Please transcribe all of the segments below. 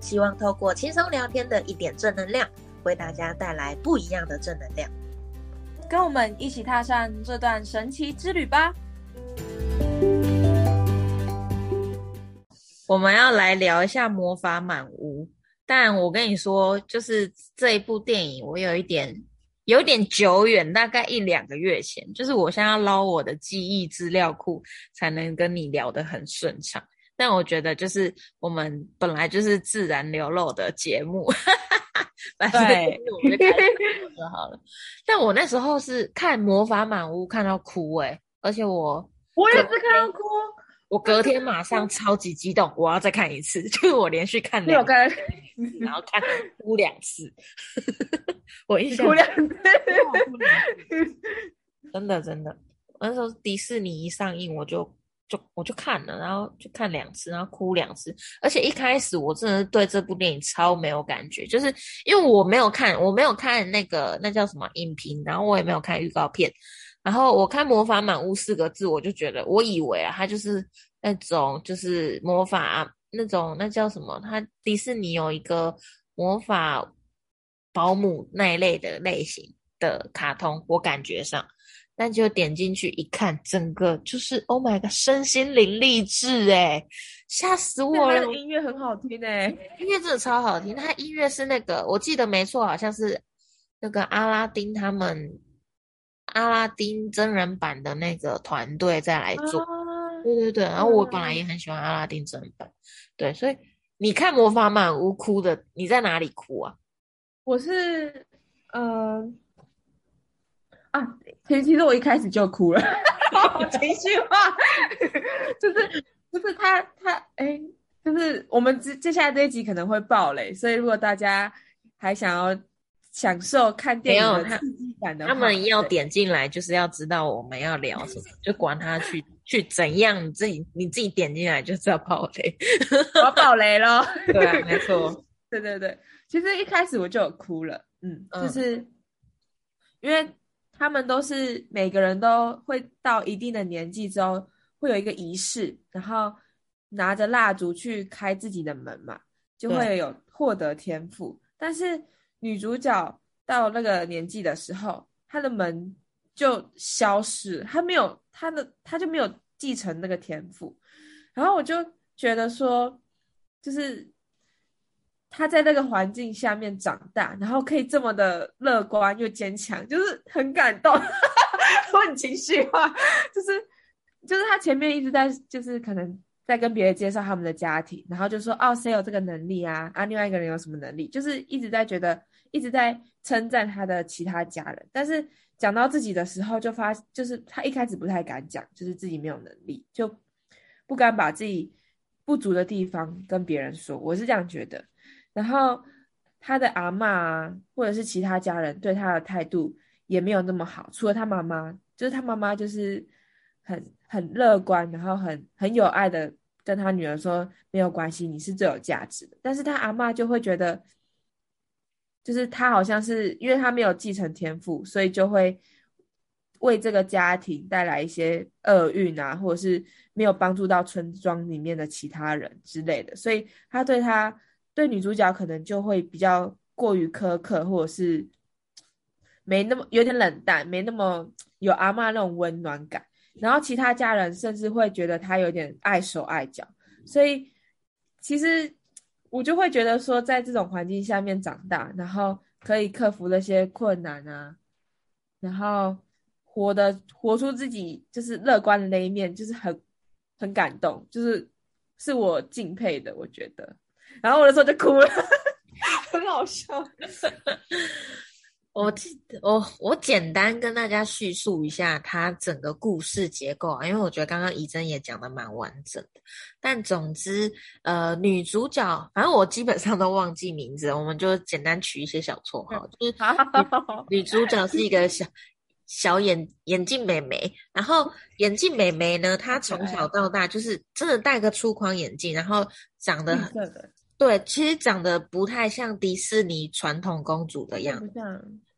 希望透过轻松聊天的一点正能量，为大家带来不一样的正能量。跟我们一起踏上这段神奇之旅吧！我们要来聊一下《魔法满屋》，但我跟你说，就是这一部电影，我有一点有点久远，大概一两个月前，就是我现在要捞我的记忆资料库，才能跟你聊得很顺畅。但我觉得，就是我们本来就是自然流露的节目。对，我就开就好了。但我那时候是看《魔法满屋》看到哭哎，而且我我也是看到哭，我隔天马上超级激动，我要再看一次，就是我连续看两，然后看哭两次，我一哭两次，真的真的，那时候迪士尼一上映我就。就我就看了，然后就看两次，然后哭两次。而且一开始我真的对这部电影超没有感觉，就是因为我没有看，我没有看那个那叫什么影评，然后我也没有看预告片。然后我看“魔法满屋”四个字，我就觉得，我以为啊，它就是那种就是魔法那种那叫什么？它迪士尼有一个魔法保姆那一类的类型的卡通，我感觉上。但就点进去一看，整个就是 Oh my god，身心灵励志哎，吓死我了！音乐很好听哎，音乐真的超好听。它音乐是那个，我记得没错，好像是那个阿拉丁他们阿拉丁真人版的那个团队再来做。对对对，然后我本来也很喜欢阿拉丁真人版，对，所以你看魔法满屋哭的，你在哪里哭啊？我是嗯。啊，其实其实我一开始就哭了，情绪化，就是就是他他哎，就是我们接接下来这一集可能会爆雷，所以如果大家还想要享受看电影的刺激感的，他们要点进来就是要知道我们要聊什么，就管他去去怎样，你自己你自己点进来就知道爆雷，我爆雷咯，对，没错，对对对，其实一开始我就有哭了，嗯，就是因为。他们都是每个人都会到一定的年纪之后，会有一个仪式，然后拿着蜡烛去开自己的门嘛，就会有获得天赋。但是女主角到那个年纪的时候，她的门就消失，她没有她的，她就没有继承那个天赋。然后我就觉得说，就是。他在那个环境下面长大，然后可以这么的乐观又坚强，就是很感动。我很情绪化，就是就是他前面一直在就是可能在跟别人介绍他们的家庭，然后就说哦谁有这个能力啊啊另外一个人有什么能力，就是一直在觉得一直在称赞他的其他家人，但是讲到自己的时候就发就是他一开始不太敢讲，就是自己没有能力，就不敢把自己不足的地方跟别人说。我是这样觉得。然后他的阿妈或者是其他家人对他的态度也没有那么好，除了他妈妈，就是他妈妈就是很很乐观，然后很很有爱的跟他女儿说没有关系，你是最有价值的。但是他阿妈就会觉得，就是他好像是因为他没有继承天赋，所以就会为这个家庭带来一些厄运啊，或者是没有帮助到村庄里面的其他人之类的，所以他对他。对女主角可能就会比较过于苛刻，或者是没那么有点冷淡，没那么有阿妈那种温暖感。然后其他家人甚至会觉得她有点碍手碍脚。所以其实我就会觉得说，在这种环境下面长大，然后可以克服那些困难啊，然后活的活出自己就是乐观的那一面，就是很很感动，就是是我敬佩的，我觉得。然后我的时候就哭了，很好笑。我记得我我简单跟大家叙述一下它整个故事结构啊，因为我觉得刚刚怡珍也讲的蛮完整的。但总之，呃，女主角反正我基本上都忘记名字，我们就简单取一些小绰号，就是 女主角是一个小小眼眼镜美眉，然后眼镜美眉呢，她从小到大就是真的戴个粗框眼镜，然后长得很对，其实长得不太像迪士尼传统公主的样子。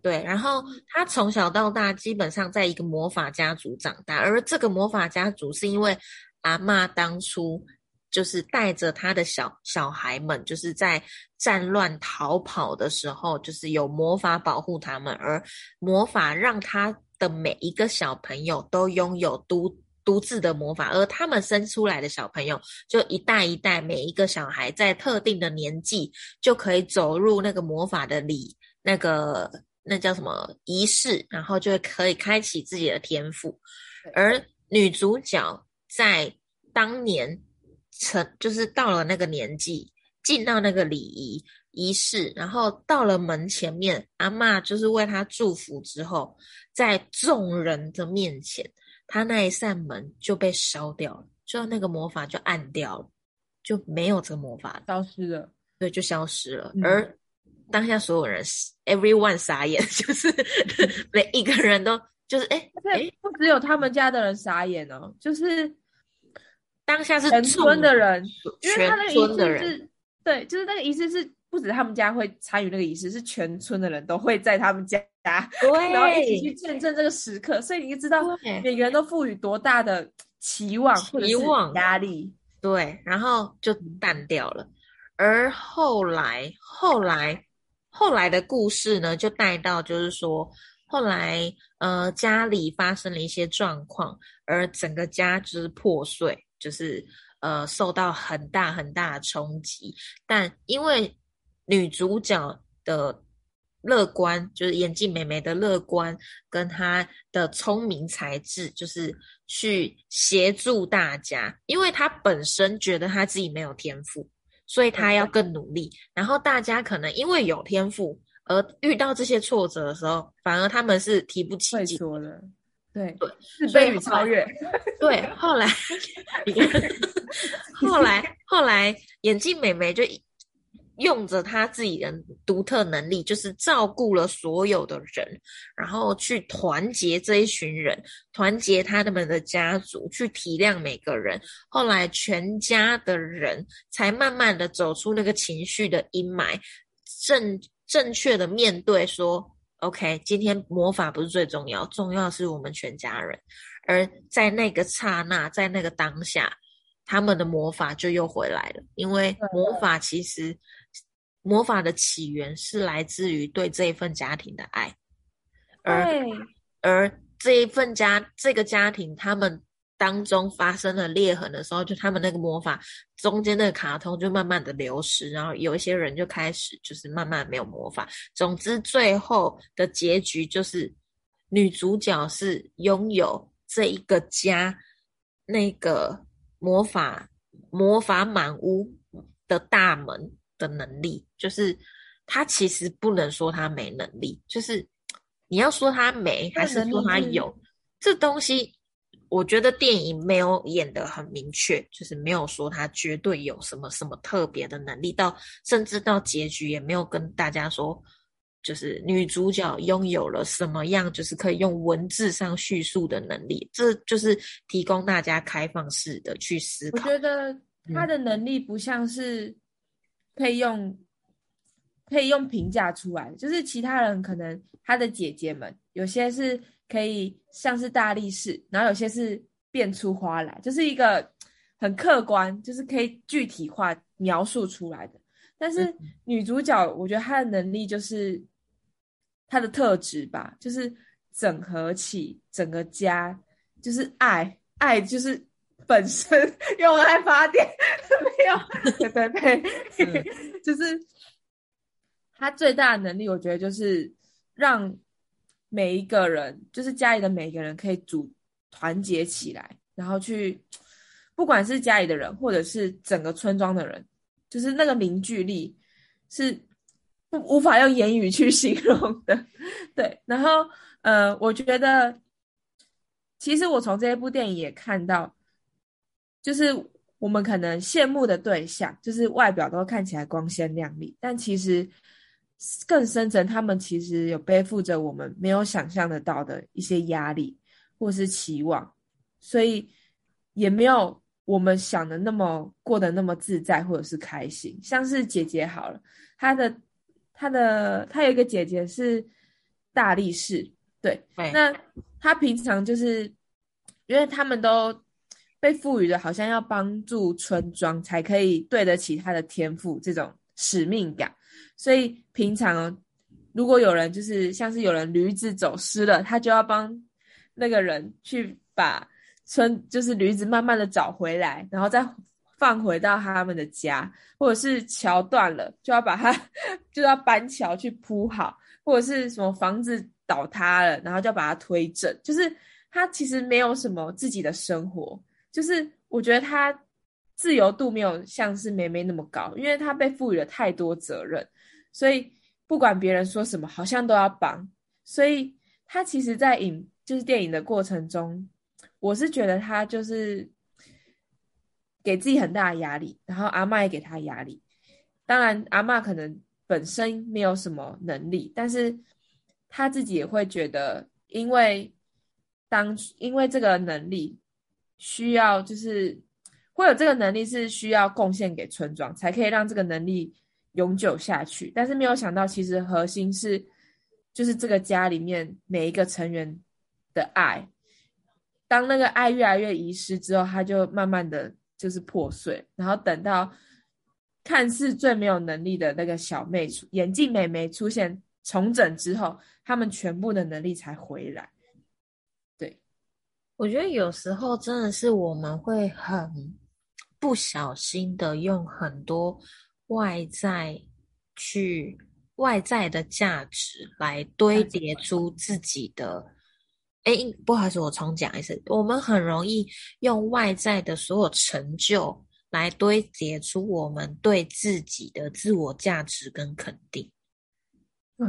对，然后她从小到大基本上在一个魔法家族长大，而这个魔法家族是因为阿妈当初就是带着他的小小孩们，就是在战乱逃跑的时候，就是有魔法保护他们，而魔法让他的每一个小朋友都拥有独独自的魔法，而他们生出来的小朋友就一代一代，每一个小孩在特定的年纪就可以走入那个魔法的里那个。那叫什么仪式，然后就可以开启自己的天赋。而女主角在当年成，就是到了那个年纪，进到那个礼仪仪式，然后到了门前面，阿妈就是为他祝福之后，在众人的面前，他那一扇门就被烧掉了，就那个魔法就暗掉了，就没有这个魔法，消失了，对，就消失了。而当下所有人，everyone 傻眼，就是每一个人都就是哎哎，不只有他们家的人傻眼哦，就是当下是全村的人，全村的人是，对，就是那个仪式是不止他们家会参与那个仪式，是全村的人都会在他们家，对，然后一起去见证这个时刻，所以你就知道每个人都赋予多大的期望或者是压力，对，然后就淡掉了，而后来后来。后来的故事呢，就带到就是说，后来呃家里发生了一些状况，而整个家之破碎，就是呃受到很大很大的冲击。但因为女主角的乐观，就是眼镜美眉的乐观，跟她的聪明才智，就是去协助大家，因为她本身觉得她自己没有天赋。所以她要更努力，然后大家可能因为有天赋而遇到这些挫折的时候，反而他们是提不起劲的。对对，自卑与超越。对，后来，后来，后来，眼镜美眉就。用着她自己的独特能力，就是照顾了所有的人，然后去团结这一群人，团结他们的家族，去体谅每个人。后来全家的人才慢慢的走出那个情绪的阴霾，正正确的面对说：“OK，今天魔法不是最重要，重要是我们全家人。”而在那个刹那，在那个当下，他们的魔法就又回来了，因为魔法其实。魔法的起源是来自于对这一份家庭的爱，而而这一份家这个家庭他们当中发生了裂痕的时候，就他们那个魔法中间那个卡通就慢慢的流失，然后有一些人就开始就是慢慢没有魔法。总之，最后的结局就是女主角是拥有这一个家那个魔法魔法满屋的大门。的能力就是他其实不能说他没能力，就是你要说他没还是说他有这东西，我觉得电影没有演的很明确，就是没有说他绝对有什么什么特别的能力，到甚至到结局也没有跟大家说，就是女主角拥有了什么样，就是可以用文字上叙述的能力，这就是提供大家开放式的去思考。我觉得他的能力不像是。可以用，可以用评价出来，就是其他人可能他的姐姐们有些是可以像是大力士，然后有些是变出花来，就是一个很客观，就是可以具体化描述出来的。但是女主角，我觉得她的能力就是她的特质吧，就是整合起整个家，就是爱，爱就是。本身用爱发电没有，对对对，就是她最大的能力，我觉得就是让每一个人，就是家里的每一个人可以组团结起来，然后去，不管是家里的人，或者是整个村庄的人，就是那个凝聚力是不无法用言语去 形容的。对，然后呃，我觉得其实我从这一部电影也看到，就是我们可能羡慕的对象，就是外表都看起来光鲜亮丽，但其实更深层，他们其实有背负着我们没有想象得到的一些压力或是期望，所以也没有。我们想的那么过得那么自在，或者是开心，像是姐姐好了，她的她的她有一个姐姐是大力士，对，那她平常就是因为他们都被赋予的好像要帮助村庄才可以对得起她的天赋这种使命感，所以平常如果有人就是像是有人驴子走失了，他就要帮那个人去把。村就是驴子，慢慢的找回来，然后再放回到他们的家，或者是桥断了，就要把它就要搬桥去铺好，或者是什么房子倒塌了，然后就要把它推正。就是他其实没有什么自己的生活，就是我觉得他自由度没有像是梅梅那么高，因为她被赋予了太多责任，所以不管别人说什么，好像都要帮。所以她其实，在影就是电影的过程中。我是觉得她就是给自己很大的压力，然后阿妈也给她压力。当然，阿妈可能本身没有什么能力，但是她自己也会觉得，因为当因为这个能力需要，就是会有这个能力是需要贡献给村庄，才可以让这个能力永久下去。但是没有想到，其实核心是就是这个家里面每一个成员的爱。当那个爱越来越遗失之后，他就慢慢的就是破碎，然后等到看似最没有能力的那个小妹眼镜妹妹出现重整之后，他们全部的能力才回来。对，我觉得有时候真的是我们会很不小心的用很多外在去外在的价值来堆叠出自己的。哎，不好意思，我重讲一次。我们很容易用外在的所有成就来堆叠出我们对自己的自我价值跟肯定，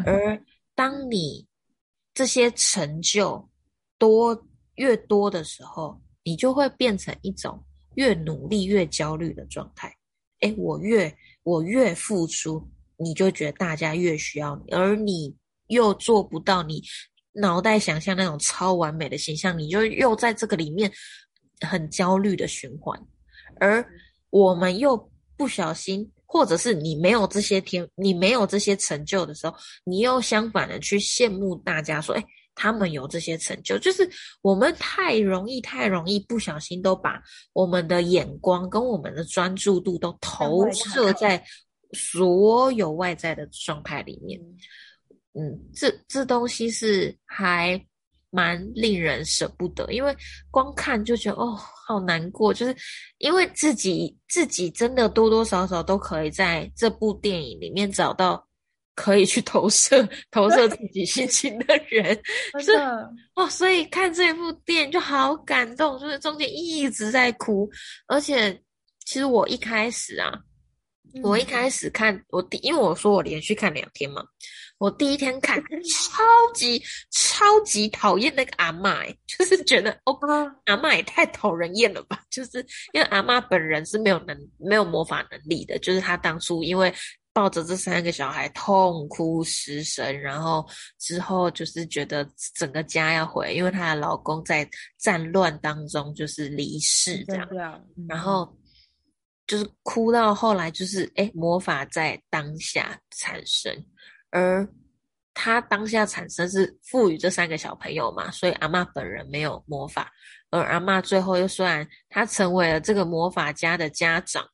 而当你这些成就多越多的时候，你就会变成一种越努力越焦虑的状态。哎，我越我越付出，你就觉得大家越需要你，而你又做不到你。脑袋想象那种超完美的形象，你就又在这个里面很焦虑的循环，而我们又不小心，或者是你没有这些天，你没有这些成就的时候，你又相反的去羡慕大家说，哎，他们有这些成就，就是我们太容易、太容易不小心都把我们的眼光跟我们的专注度都投射在所有外在的状态里面。嗯，这这东西是还蛮令人舍不得，因为光看就觉得哦，好难过。就是因为自己自己真的多多少少都可以在这部电影里面找到可以去投射投射自己心情的人，是哦，所以看这部电影就好感动，就是中间一直在哭，而且其实我一开始啊，我一开始看我第，因为我说我连续看两天嘛。我第一天看，超级超级讨厌那个阿妈，就是觉得哦，阿妈也太讨人厌了吧？就是因为阿妈本人是没有能没有魔法能力的，就是她当初因为抱着这三个小孩痛哭失声，然后之后就是觉得整个家要毁，因为她的老公在战乱当中就是离世这样，然后就是哭到后来就是哎，魔法在当下产生。而他当下产生是赋予这三个小朋友嘛，所以阿妈本人没有魔法，而阿妈最后又虽然他成为了这个魔法家的家长，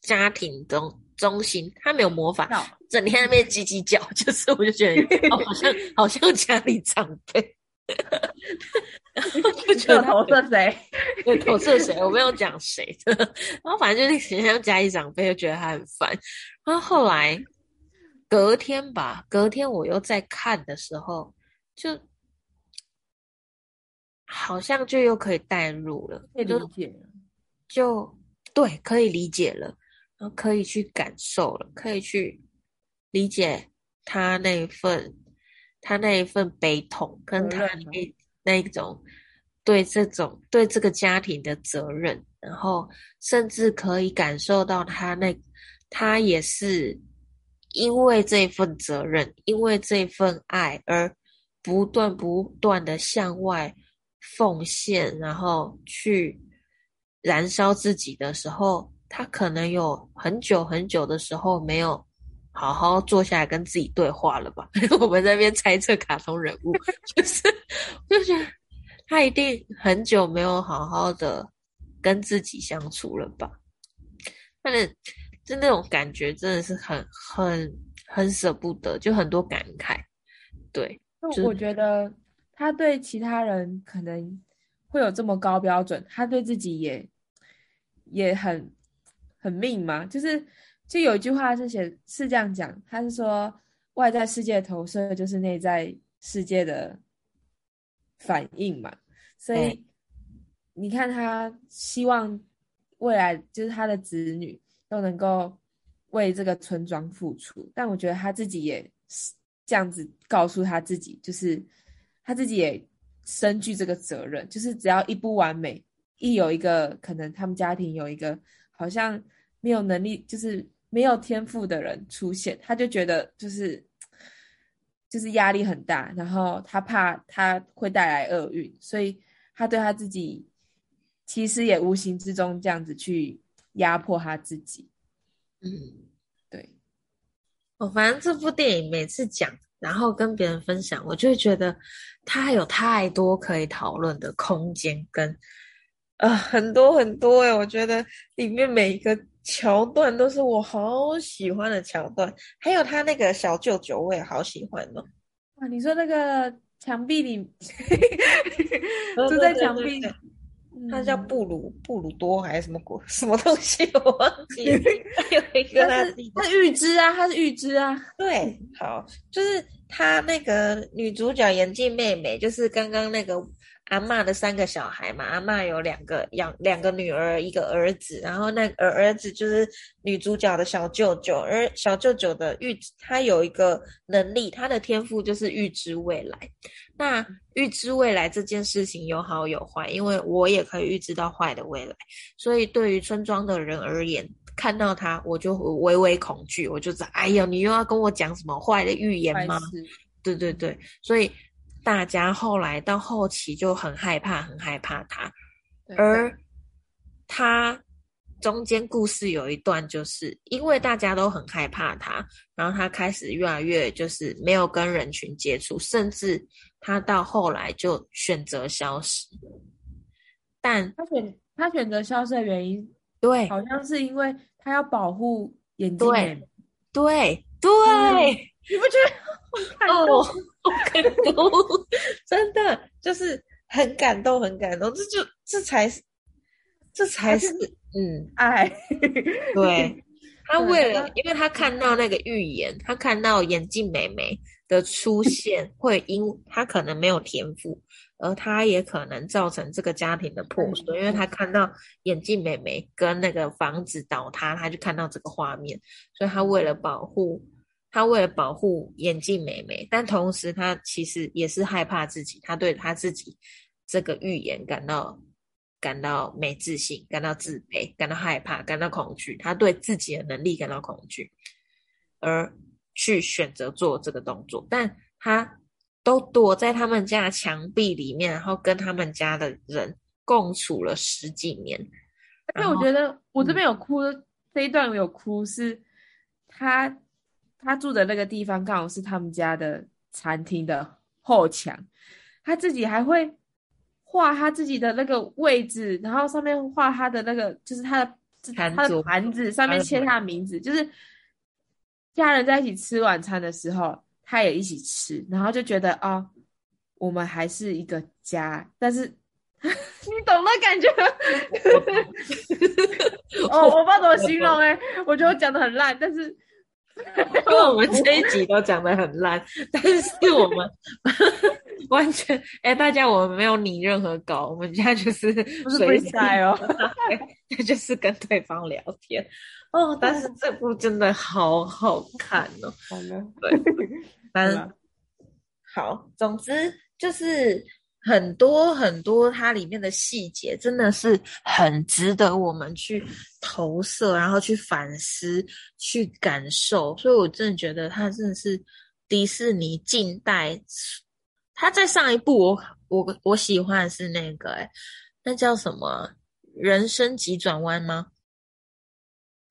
家庭中中心，他没有魔法，整天在那边叽叽叫，就是我就觉得好像 好像家里长辈，不觉得投射谁？对，投射谁？我没有讲谁，然后反正就是很像家里长辈，就觉得他很烦，然后后来。隔天吧，隔天我又在看的时候，就好像就又可以代入了，可以理解了，就对，可以理解了，然后可以去感受了，可以去理解他那一份他那一份悲痛，跟他那那一种对这种对这个家庭的责任，然后甚至可以感受到他那他也是因为这份责任，因为这份爱而不断不断的向外奉献，然后去燃烧自己的时候。他可能有很久很久的时候没有好好坐下来跟自己对话了吧？我们在那边猜测卡通人物，就是就觉得他一定很久没有好好的跟自己相处了吧？反正就那种感觉真的是很很很舍不得，就很多感慨。对，就我觉得他对其他人可能会有这么高标准，他对自己也也很。很命吗？就是，就有一句话是写是这样讲，他是说外在世界投射就是内在世界的反应嘛。所以你看他希望未来就是他的子女都能够为这个村庄付出，但我觉得他自己也是这样子告诉他自己，就是他自己也深具这个责任，就是只要一不完美，一有一个可能他们家庭有一个。好像没有能力，就是没有天赋的人出现，他就觉得就是就是压力很大，然后他怕他会带来厄运，所以他对他自己其实也无形之中这样子去压迫他自己。嗯，对。我反正这部电影每次讲，然后跟别人分享，我就会觉得它有太多可以讨论的空间跟。啊，很多很多哎！我觉得里面每一个桥段都是我好喜欢的桥段，还有他那个小舅舅，我也好喜欢哦。啊，你说那个墙壁里 住在墙壁，他叫布鲁布鲁多还是什么鬼什么东西？我忘记。有一个他他预知啊，他是预知啊。对，好，就是他那个女主角眼镜妹妹，就是刚刚那个。阿妈的三个小孩嘛，阿妈有两个养两个女儿，一个儿子，然后那儿儿子就是女主角的小舅舅，而小舅舅的预他有一个能力，他的天赋就是预知未来。那预知未来这件事情有好有坏，因为我也可以预知到坏的未来，所以对于村庄的人而言，看到他我就微微恐惧，我就道，哎呀，你又要跟我讲什么坏的预言吗？对对对，所以。大家后来到后期就很害怕，很害怕他，而他中间故事有一段，就是因为大家都很害怕他，然后他开始越来越就是没有跟人群接触，甚至他到后来就选择消失。但他选他选择消失的原因，对，好像是因为他要保护眼睛。对，对，对，你不觉得很感动？好感动，真的就是很感动，很感动。这就这才是，这才是嗯爱。对他为了，因为他看到那个预言，他看到眼镜美眉的出现会因他可能没有天赋，而他也可能造成这个家庭的破碎。因为他看到眼镜美眉跟那个房子倒塌，他就看到这个画面，所以他为了保护。他为了保护眼镜妹妹，但同时他其实也是害怕自己。他对他自己这个预言感到感到没自信，感到自卑，感到害怕，感到恐惧。他对自己的能力感到恐惧，而去选择做这个动作。但他都躲在他们家墙壁里面，然后跟他们家的人共处了十几年。而且我觉得我这边有哭，这一段有哭是他。他住的那个地方刚好是他们家的餐厅的后墙，他自己还会画他自己的那个位置，然后上面画他的那个就是他的他的盘子上面签他的名字，就是家人在一起吃晚餐的时候，他也一起吃，然后就觉得啊，我们还是一个家，但是 你懂那感觉？哦，我不知道怎么形容哎，我觉得我讲的很烂，但是。我们这一集都讲的很烂，但是我们完全哎，大家我们没有拟任何稿，我们家就是不是 freestyle 就是跟对方聊天哦。但是这部真的好好看哦，好了，对，反正好，总之就是很多很多它里面的细节真的是很值得我们去投射，然后去反思、去感受。所以我真的觉得它真的是迪士尼近代。它在上一部，我我我喜欢的是那个，哎，那叫什么？人生急转弯吗？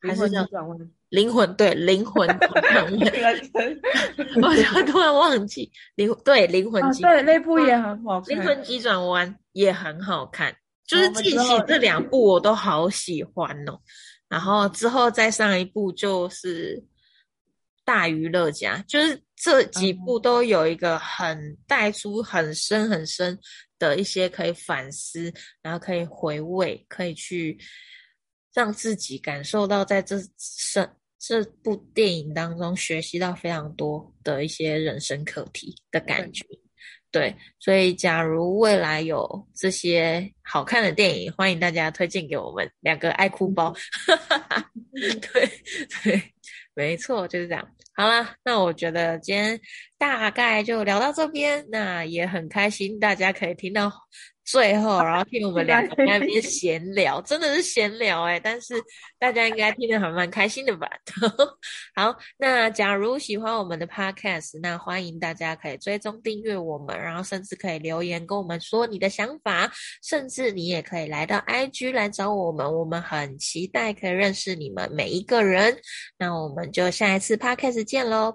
还是叫转弯？灵魂对灵魂。我突然忘记灵对灵魂急对那部也很好看，灵魂急转弯也很好看。就是近期这两部我都好喜欢哦。然后之后再上一部就是大娱乐家，就是。这几部都有一个很带出很深很深的一些可以反思，然后可以回味，可以去让自己感受到在这生这部电影当中学习到非常多的一些人生课题的感觉。对，所以假如未来有这些好看的电影，欢迎大家推荐给我们两个爱哭包。对 对，没错，就是这样。好啦，那我觉得今天大概就聊到这边，那也很开心，大家可以听到最后，然后听我们两个在那边闲聊，真的是闲聊哎，但是大家应该听得还蛮开心的吧？好，那假如喜欢我们的 podcast，那欢迎大家可以追踪订阅我们，然后甚至可以留言跟我们说你的想法，甚至你也可以来到 IG 来找我们，我们很期待可以认识你们每一个人。那我们就下一次 podcast。见喽。